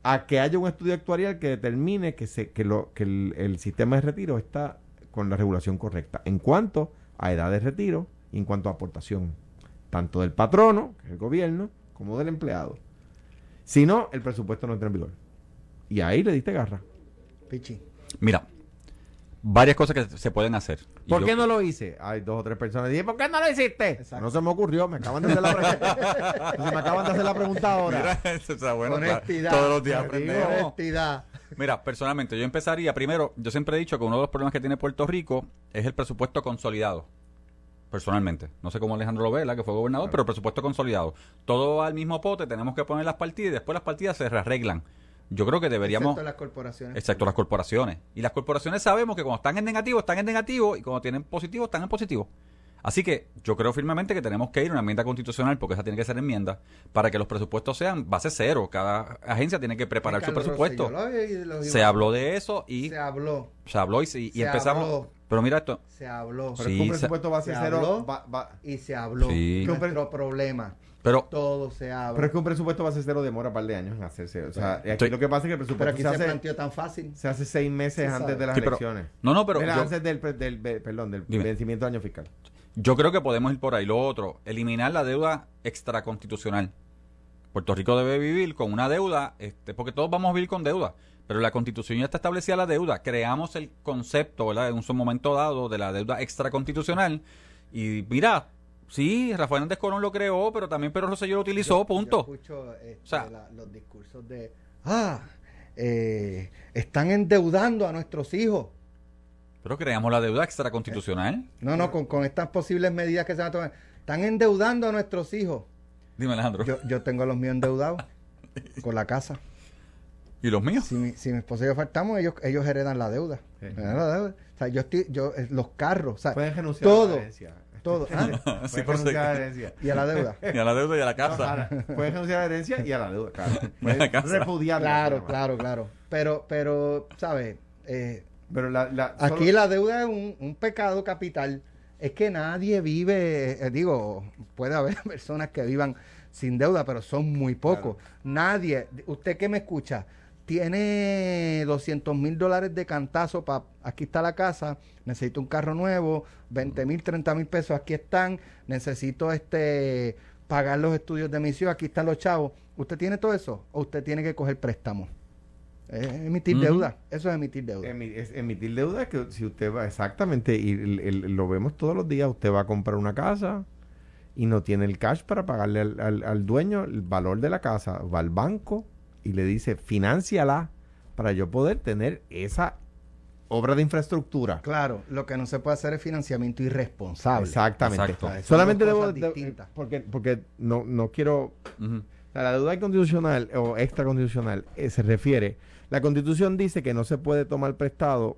Speaker 3: a que haya un estudio actuarial que determine que, se, que, lo, que el, el sistema de retiro está con la regulación correcta en cuanto a edad de retiro y en cuanto a aportación, tanto del patrono, que es el gobierno, como del empleado. Si no, el presupuesto no entra en vigor. Y ahí le diste garra.
Speaker 2: Pichi.
Speaker 4: Mira, varias cosas que se pueden hacer.
Speaker 3: ¿Por
Speaker 4: yo-
Speaker 3: qué no lo hice? Hay dos o tres personas. Dije, ¿por qué no lo hiciste?
Speaker 2: Exacto.
Speaker 3: No se me ocurrió, me acaban de hacer la pregunta. Me acaban de hacer la pregunta ahora.
Speaker 4: Mira, eso está bueno, claro.
Speaker 2: Honestidad.
Speaker 4: Todos los días aprendemos.
Speaker 2: Honestidad.
Speaker 4: Mira, personalmente, yo empezaría primero, yo siempre he dicho que uno de los problemas que tiene Puerto Rico es el presupuesto consolidado. Personalmente. No sé cómo Alejandro lo ve, ¿verdad? que fue gobernador, pero el presupuesto consolidado. Todo al mismo pote, tenemos que poner las partidas y después las partidas se rearreglan. Yo creo que deberíamos...
Speaker 2: Excepto las corporaciones.
Speaker 4: Excepto las corporaciones. Y las corporaciones sabemos que cuando están en negativo, están en negativo, y cuando tienen positivo, están en positivo. Así que yo creo firmemente que tenemos que ir a una enmienda constitucional, porque esa tiene que ser enmienda, para que los presupuestos sean base cero. Cada agencia tiene que preparar su presupuesto.
Speaker 2: Lo-
Speaker 4: Se habló de eso y
Speaker 2: Se habló.
Speaker 4: se habló y, y
Speaker 2: Se
Speaker 4: empezamos.
Speaker 2: habló.
Speaker 4: Pero mira esto.
Speaker 2: Se habló.
Speaker 3: Pero
Speaker 4: Sí,
Speaker 3: es que un presupuesto base
Speaker 2: se
Speaker 3: cero.
Speaker 2: habló.
Speaker 3: va- va-
Speaker 2: Y se habló.
Speaker 4: Sí.
Speaker 2: Nuestro problema.
Speaker 4: Pero
Speaker 2: Todo se habla.
Speaker 3: pero es que un presupuesto base cero demora un par de años en hacerse. O sea, aquí
Speaker 4: Estoy-
Speaker 3: lo que pasa es que el
Speaker 2: Pero
Speaker 3: presupuesto
Speaker 2: aquí
Speaker 3: se
Speaker 2: se,
Speaker 3: hace,
Speaker 2: planteó tan fácil.
Speaker 3: se hace seis meses antes
Speaker 2: sabe.
Speaker 3: de las
Speaker 4: Sí, pero-
Speaker 3: elecciones.
Speaker 4: no, no, pero
Speaker 3: Era
Speaker 4: yo,
Speaker 3: antes del, pre- del- ve- perdón, del
Speaker 4: Dime.
Speaker 3: vencimiento del año fiscal.
Speaker 4: yo creo que podemos ir por ahí. Lo otro, eliminar la deuda extraconstitucional. Puerto Rico debe vivir con una deuda, este, porque todos vamos a vivir con deuda. Pero la constitución ya está establecida la deuda. Creamos el concepto, ¿verdad? En un momento dado de la deuda extraconstitucional. Y mira, sí, Rafael Hernández Colón lo creó, pero también Pedro Rosselló lo utilizó,
Speaker 2: Yo-
Speaker 4: punto.
Speaker 2: Yo escucho este,
Speaker 4: O sea-
Speaker 2: la- los discursos de. Ah, eh, están endeudando a nuestros hijos.
Speaker 4: Pero creamos la deuda extraconstitucional.
Speaker 2: No, no, con, con estas posibles medidas que se van a tomar. Están endeudando a nuestros hijos.
Speaker 4: Dime, Alejandro.
Speaker 2: Yo, yo tengo a los míos endeudados con la casa.
Speaker 4: ¿Y los míos?
Speaker 2: Si mi, si mi esposa y yo faltamos, ellos, ellos heredan la deuda.
Speaker 3: Sí.
Speaker 2: Heredan la deuda. O sea, yo estoy, yo, eh, los carros, o sea,
Speaker 3: Pueden renunciar a
Speaker 2: todo,
Speaker 3: la herencia.
Speaker 2: Todo. ¿ah?
Speaker 4: Sí,
Speaker 3: Pueden
Speaker 4: por
Speaker 3: renunciar a la herencia.
Speaker 2: Y a la deuda.
Speaker 4: Y a la deuda y a la casa.
Speaker 3: Ahora, puedes renunciar a la herencia y a la deuda, claro. Puedes se
Speaker 2: Claro, claro, claro. Pero, pero, ¿sabes? Eh,
Speaker 3: Pero la, la-
Speaker 2: Aquí
Speaker 3: solo-
Speaker 2: la deuda es un, un pecado capital. Es que nadie vive, eh, digo, puede haber personas que vivan sin deuda, pero son muy pocos. Nadie, usted que me escucha, tiene 200 mil dólares de cantazo para, aquí está la casa, necesito un carro nuevo, 20 mil, 30 mil pesos, aquí están, necesito este pagar los estudios de emisión, aquí están los chavos. ¿Usted tiene todo eso? ¿O usted tiene que coger préstamo? Es emitir
Speaker 4: Ujú.
Speaker 2: deuda, eso es emitir deuda.
Speaker 3: Emi- es emitir deuda es que si usted va, exactamente, y el- el- lo vemos todos los días, usted va a comprar una casa y no tiene el cash para pagarle al, al- al dueño el valor de la casa, va al banco y le dice, financiala para yo poder tener esa obra de infraestructura.
Speaker 2: Claro, lo que no se puede hacer es financiamiento irresponsable.
Speaker 3: Exactamente. Solamente debo, de- porque, porque no, no quiero sea, la deuda constitucional o extraconstitucional eh, se refiere. La constitución dice que no se puede tomar prestado,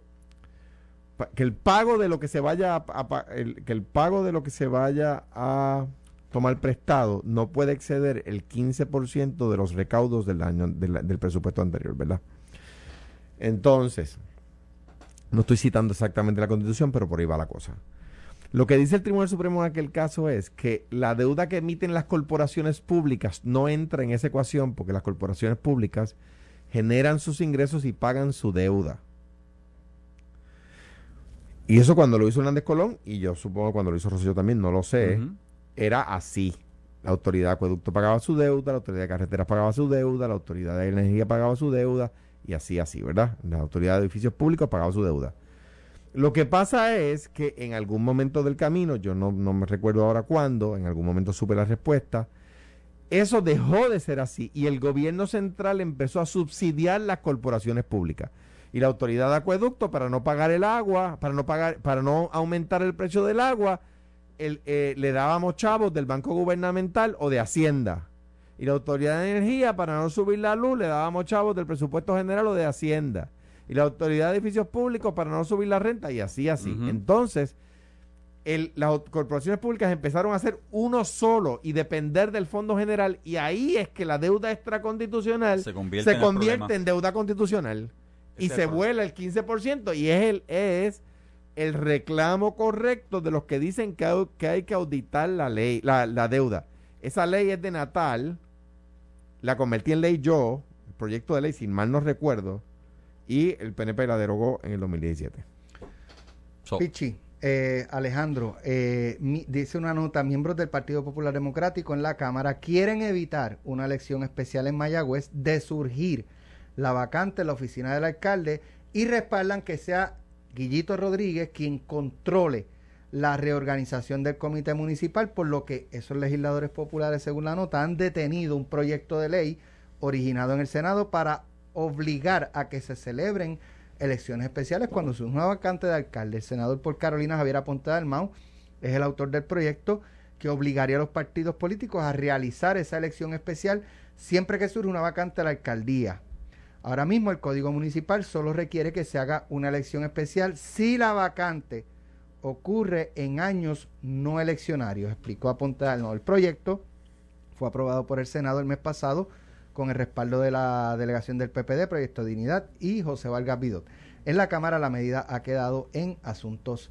Speaker 3: que el pago de lo que se vaya a, a pa- el- que el pago de lo que se vaya a tomar prestado no puede exceder el 15% de los recaudos del año del, presupuesto anterior, ¿verdad? Entonces, no estoy citando exactamente la constitución, pero por ahí va la cosa. Lo que dice el Tribunal Supremo en aquel caso es que la deuda que emiten las corporaciones públicas no entra en esa ecuación porque las corporaciones públicas generan sus ingresos y pagan su deuda. Y eso cuando lo hizo Hernández Colón, y yo supongo cuando lo hizo Rosselló también, no lo sé. Era así. La autoridad de acueducto pagaba su deuda, la autoridad de carreteras pagaba su deuda, la autoridad de energía pagaba su deuda, y así, así, ¿verdad? La autoridad de edificios públicos pagaba su deuda. Lo que pasa es que en algún momento del camino, yo no, no me recuerdo ahora cuándo, en algún momento supe la respuesta, eso dejó de ser así y el gobierno central empezó a subsidiar las corporaciones públicas. Y la autoridad de acueducto, para no pagar el agua, para no pagar, para no aumentar el precio del agua, el, eh, le dábamos chavos del Banco Gubernamental o de Hacienda. Y la autoridad de energía, para no subir la luz, le dábamos chavos del presupuesto general o de Hacienda. Y la autoridad de edificios públicos, para no subir la renta, y así, así. Entonces, el- las corporaciones públicas empezaron a ser uno solo y depender del Fondo General. Y ahí es que la deuda extraconstitucional
Speaker 4: Se convierte
Speaker 3: se
Speaker 4: en
Speaker 3: convierte en deuda constitucional y
Speaker 4: Ese
Speaker 3: se
Speaker 4: problema.
Speaker 3: vuela el 15% y es el es el reclamo correcto de los que dicen que hay que, hay que auditar la ley la, la deuda. Esa ley es de Natal la convertí en ley yo el proyecto de ley sin mal no recuerdo y el PNP la derogó en el 2017
Speaker 4: So,
Speaker 2: Pichi, eh, Alejandro, eh, mi- dice una nota, miembros del Partido Popular Democrático en la Cámara quieren evitar una elección especial en Mayagüez de surgir la vacante en la oficina del alcalde y respaldan que sea Guillito Rodríguez quien controle la reorganización del comité municipal, por lo que esos legisladores populares, según la nota, han detenido un proyecto de ley originado en el Senado para obligar a que se celebren elecciones especiales cuando surge una vacante de alcalde. El senador por Carolina Javier Aponte Dalmau es el autor del proyecto que obligaría a los partidos políticos a realizar esa elección especial siempre que surge una vacante de la alcaldía. Ahora mismo el Código Municipal solo requiere que se haga una elección especial si la vacante ocurre en años no eleccionarios, explicó Aponte Dalmau. El proyecto fue aprobado por el Senado el mes pasado con el respaldo de la delegación del PPD, Proyecto Dignidad y José Vargas Vidot. En la Cámara la medida ha quedado en asuntos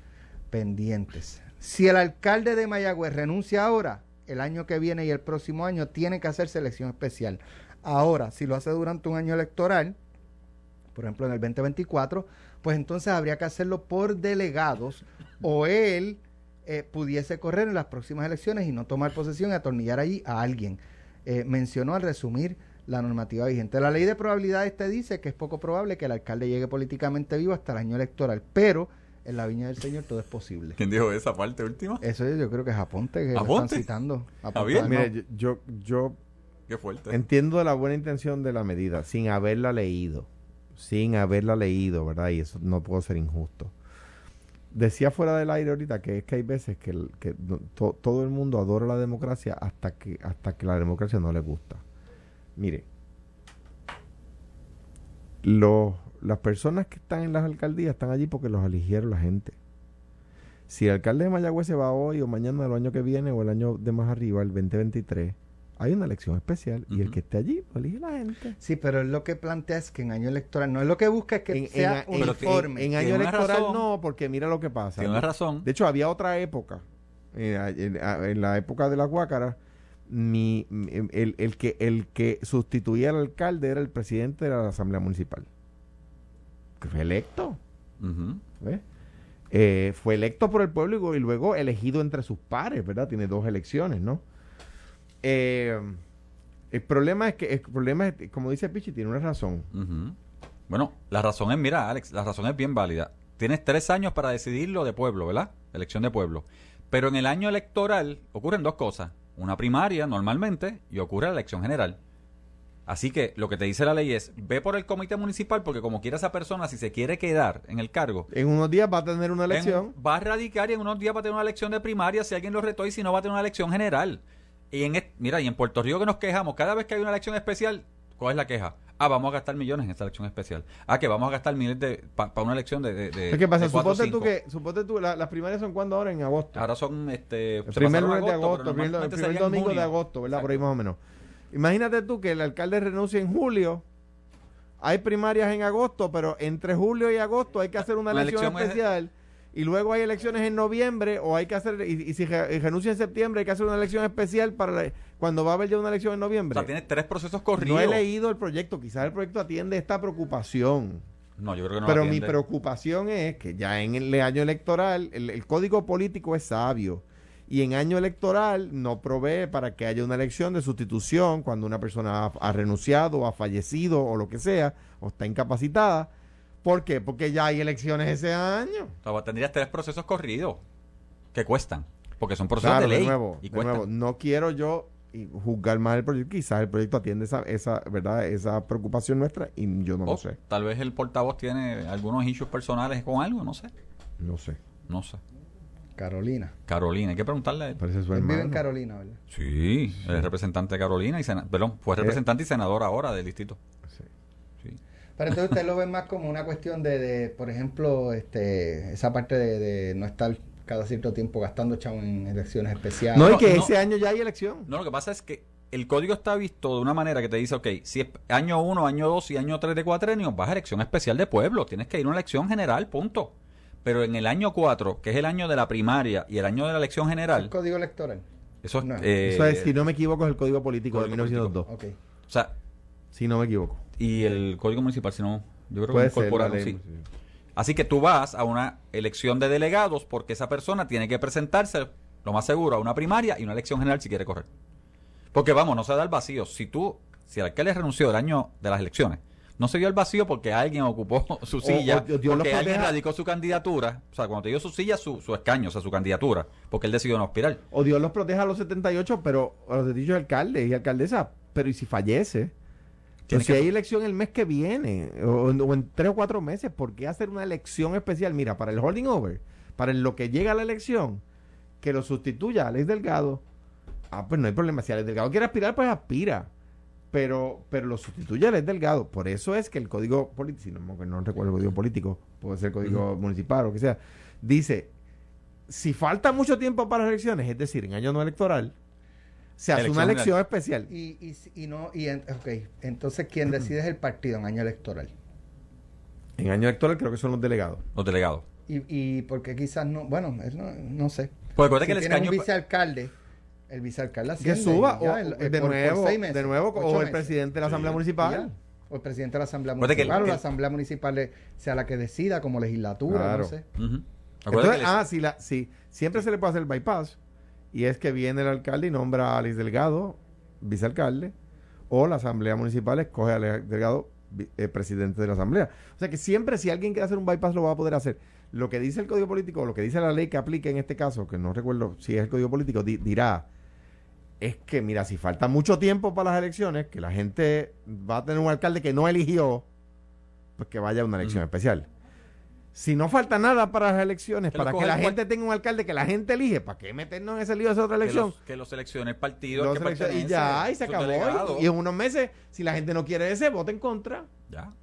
Speaker 2: pendientes. Si el alcalde de Mayagüez renuncia ahora, el año que viene y el próximo año tiene que hacer selección especial. Ahora, si lo hace durante un año electoral, por ejemplo en el 2024, pues entonces habría que hacerlo por delegados o él eh, pudiese correr en las próximas elecciones y no tomar posesión y atornillar allí a alguien. Eh, mencionó al resumir la normativa vigente. La ley de probabilidades te dice que es poco probable que el alcalde llegue políticamente vivo hasta el año electoral, pero en la viña del Señor todo es posible.
Speaker 4: ¿Quién dijo esa parte última?
Speaker 2: Eso yo, yo creo que es Aponte que lo están
Speaker 4: ¿Aponte?
Speaker 2: citando. Aponte.
Speaker 3: Mire, yo, yo, yo
Speaker 4: Qué fuerte.
Speaker 3: entiendo la buena intención de la medida sin haberla leído sin haberla leído verdad y eso no puedo ser injusto decía fuera del aire ahorita que es que hay veces que, el- que no- to- todo el mundo adora la democracia hasta que hasta que la democracia no le gusta mire los, las personas que están en las alcaldías están allí porque los eligieron la gente si el alcalde de Mayagüez se va hoy o mañana el año que viene o el año de más arriba el 2023 hay una elección especial y el que esté allí lo elige la gente
Speaker 2: Sí, pero él lo que plantea es que en año electoral no es lo que busca es que
Speaker 3: en,
Speaker 2: sea
Speaker 3: en- en-
Speaker 2: uniforme.
Speaker 3: en- en año electoral
Speaker 4: razón.
Speaker 3: no, porque mira lo que pasa.
Speaker 4: Tienes razón.
Speaker 3: De hecho, había otra época, eh, en, en la época de la Guácara, mi- el, el que, el que sustituía al alcalde era el presidente de la Asamblea Municipal. Que fue electo. Eh, fue electo por el pueblo y, go- y luego elegido entre sus pares, ¿verdad? Tiene dos elecciones, ¿no? Eh, el problema es que, el problema es, como dice Pichi, tiene una razón.
Speaker 4: Bueno, la razón es, mira, Alex, la razón es bien válida. Tienes tres años para decidirlo de pueblo, ¿verdad? Elección de pueblo. Pero en el año electoral ocurren dos cosas. Una primaria, normalmente, y ocurre la elección general. Así que lo que te dice la ley es, ve por el comité municipal, porque como quiera esa persona, si se quiere quedar en el cargo,
Speaker 3: En unos días va a tener una elección.
Speaker 4: en- va a radicar y en unos días va a tener una elección de primaria si alguien lo retó y si no va a tener una elección general. Y en mira, y en Puerto Rico que nos quejamos, cada vez que hay una elección especial, ¿cuál es la queja? Ah, vamos a gastar millones en esta elección especial. Ah, que vamos a gastar miles de para una elección de, de, de-
Speaker 3: ¿Qué pasa?
Speaker 4: de cuatro o
Speaker 3: Suponte tú que, suponte tú, la- las primarias son cuando ahora en agosto.
Speaker 4: Ahora son este
Speaker 3: el primer lunes de agosto, el primer, el primer domingo de agosto, ¿verdad? Por ahí más o menos. Imagínate tú que el alcalde renuncie en julio. Hay primarias en agosto, pero entre julio y agosto hay que hacer una elección,
Speaker 4: elección es-
Speaker 3: especial. Y luego hay elecciones en noviembre o hay que hacer, y, y si re- y renuncia en septiembre hay que hacer una elección especial para la- cuando va a haber ya una elección en
Speaker 4: O
Speaker 3: noviembre.
Speaker 4: sea, tienes tres procesos
Speaker 3: no
Speaker 4: corridos.
Speaker 3: he leído el proyecto, quizás el proyecto atiende esta preocupación.
Speaker 4: No, yo creo que no
Speaker 3: Pero mi preocupación es que ya en el año electoral el, el código político es sabio Y en año electoral no provee para que haya una elección de sustitución cuando una persona ha, ha renunciado o ha fallecido o lo que sea, o está incapacitada. ¿Por qué? Porque ya hay elecciones ese año.
Speaker 4: O sea, tendrías tres procesos corridos que cuestan. Porque son procesos
Speaker 3: Claro,
Speaker 4: de
Speaker 3: de
Speaker 4: ley.
Speaker 3: nuevo,
Speaker 4: y
Speaker 3: de nuevo, no quiero yo juzgar mal el proyecto. Quizás el proyecto atiende esa, esa, ¿verdad? esa preocupación nuestra y yo no lo sé.
Speaker 4: Tal vez el portavoz tiene algunos issues personales con algo, no sé.
Speaker 3: No sé.
Speaker 4: No sé.
Speaker 2: Carolina.
Speaker 4: Carolina, hay que preguntarle a él.
Speaker 3: Parece su
Speaker 2: Él vive en. Carolina, ¿verdad?
Speaker 4: Sí, él es representante de Carolina y sena- perdón, fue representante y senador ahora del distrito.
Speaker 3: Sí.
Speaker 4: Sí.
Speaker 2: Pero entonces usted lo ve más como una cuestión de, de, por ejemplo, este, esa parte de, de no estar cada cierto tiempo gastando chavo en elecciones especiales.
Speaker 3: No, y que
Speaker 4: no.
Speaker 3: ese año ya hay elección.
Speaker 4: No, lo que pasa es que el código está visto de una manera que te dice, ok, si es año 1, año 2 y año 3 de cuatrenio, vas a elección especial de pueblo, tienes que ir a una elección general, punto. Pero en el año 4, que es el año de la primaria y el año de la elección
Speaker 2: el
Speaker 4: general,
Speaker 2: código electoral.
Speaker 4: eso es...
Speaker 2: No.
Speaker 4: eh,
Speaker 3: Eso es, si no me equivoco, es el Código Político de
Speaker 4: Código político.
Speaker 3: 1902.
Speaker 2: Ok.
Speaker 4: O sea,
Speaker 3: Si no me equivoco.
Speaker 4: y el código municipal, si no, yo creo
Speaker 3: Puede
Speaker 4: que incorporaron, sí. Así que tú vas a una elección de delegados porque esa persona tiene que presentarse, lo más seguro, a una primaria y una elección general si quiere correr. Porque vamos, no se da el vacío. Si tú, si el alcalde renunció el año de las elecciones, no se dio el vacío porque alguien ocupó su silla,
Speaker 3: o Dios lo
Speaker 4: porque alguien radicó su candidatura. O sea, cuando te dio su silla, su, su escaño, o sea, su candidatura, porque él decidió no aspirar.
Speaker 3: O Dios los proteja a los 78, pero a los dichos alcaldes y alcaldesas. Pero ¿y si fallece? Si
Speaker 4: que-
Speaker 3: hay elección el mes que viene, o, en- o en tres o cuatro meses, ¿por qué hacer una elección especial? Mira, para el holding over, para en lo que llega a la elección, que lo sustituya a Alex Delgado. Ah, pues no hay problema. Si Alex Delgado quiere aspirar, pues aspira. Pero, pero lo sustituye a Alex Delgado. Por eso es que el código político, si no, no recuerdo el código político, puede ser el código municipal o lo que sea, dice, si falta mucho tiempo para las elecciones, es decir, en año no electoral, se hace
Speaker 4: Elección
Speaker 3: una elección especial.
Speaker 2: Y, y, si- y no, y en- ok, entonces quien decide es el partido en año electoral.
Speaker 3: En año electoral creo que son los delegados.
Speaker 4: Los delegados.
Speaker 2: Y, y porque quizás no, bueno, no, no sé.
Speaker 4: Porque acuérdate
Speaker 2: si
Speaker 4: que el escaño...
Speaker 2: un vicealcde, el vicealcalde
Speaker 3: que suba
Speaker 2: ya,
Speaker 3: o,
Speaker 2: el- el-
Speaker 3: de
Speaker 2: por-
Speaker 3: nuevo
Speaker 2: meses,
Speaker 3: de nuevo o el
Speaker 2: meses.
Speaker 3: presidente de la asamblea municipal
Speaker 2: ya. O el presidente de la asamblea
Speaker 4: el-
Speaker 2: municipal, o la asamblea municipal sea la que decida como legislatura,
Speaker 3: Claro.
Speaker 2: no sé.
Speaker 3: Entonces, ah sí la sí siempre se le puede hacer el bypass y es que viene el alcalde y nombra a Alex Delgado vicealcalde o la asamblea municipal escoge a Alex Delgado eh, presidente de la asamblea o sea que siempre si alguien quiere hacer un bypass lo va a poder hacer lo que dice el código político o lo que dice la ley que aplica en este caso que no recuerdo si es el código político di- dirá es que, mira, si falta mucho tiempo para las elecciones, que la gente va a tener un alcalde que no eligió, pues que vaya a una elección especial. Si no falta nada para las elecciones,
Speaker 4: Que lo
Speaker 3: para que la gente tenga un alcalde que la gente elige, ¿para qué meternos en ese lío de esa otra
Speaker 4: que
Speaker 3: elección?
Speaker 4: los, que los seleccione el partido al
Speaker 3: Dos
Speaker 4: que
Speaker 3: y ya, y se acabó. Y, y en unos meses, si la gente no quiere ese, vote en contra.
Speaker 4: Ya.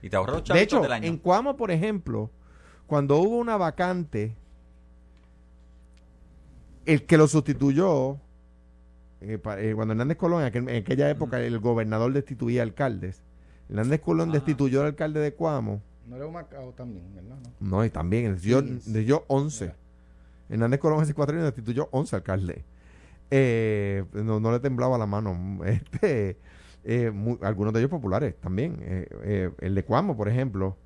Speaker 4: Y te ahorra los
Speaker 3: De hecho,
Speaker 4: del año.
Speaker 3: en Cuamo, por ejemplo, cuando hubo una vacante, el que lo sustituyó, eh, eh, cuando Hernández Colón, en, aquel- en aquella época, el gobernador destituía alcaldes. Hernández Colón
Speaker 4: Ah.
Speaker 3: destituyó al alcalde de Cuamo.
Speaker 2: No era un Macao también, ¿verdad? No.
Speaker 3: No, y también, destituyó,
Speaker 2: Sí, sí.
Speaker 3: destituyó 11. Hernández Colón hace cuatro años destituyó 11 alcaldes. Eh, no, no le temblaba la mano. Este, eh, algunos de ellos populares también. Eh, el de Cuamo, por ejemplo.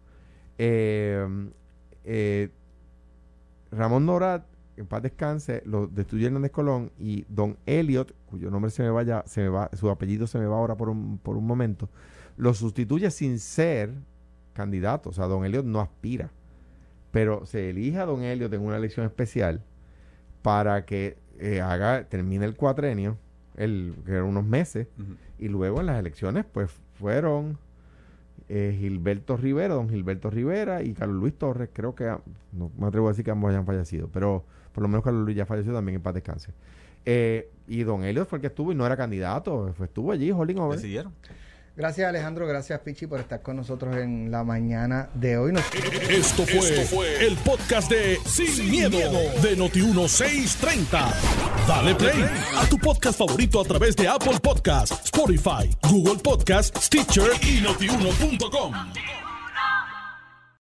Speaker 3: Ramón Norat, en paz descanse, lo destituye Hernández Colón y Don Elliot, cuyo nombre se me vaya, se me va, su apellido se me va ahora por un, por un momento, lo sustituye sin ser candidato. O sea, Don Elliot no aspira. Pero se elige a Don Elliot en una elección especial para que eh, haga, termine el cuatrenio, el, que eran unos meses, y luego en las elecciones, pues fueron eh, Gilberto Rivera, don Gilberto Rivera y Carlos Luis Torres. Creo que, ah, no me atrevo a decir que ambos hayan fallecido, pero por lo menos Carlos Luis ya falleció también en paz descanse. Eh, y don Elliot fue el que estuvo y no era candidato, fue, estuvo allí, holding over.
Speaker 4: Decidieron.
Speaker 2: Gracias Alejandro, gracias Pichi por estar con nosotros en la mañana de hoy. Nos-
Speaker 1: Esto fue, el podcast de Sin, miedo, de Noti1630. Dale play a tu podcast favorito a través de Apple Podcasts, Spotify, Google Podcasts, Stitcher y notiuno.com.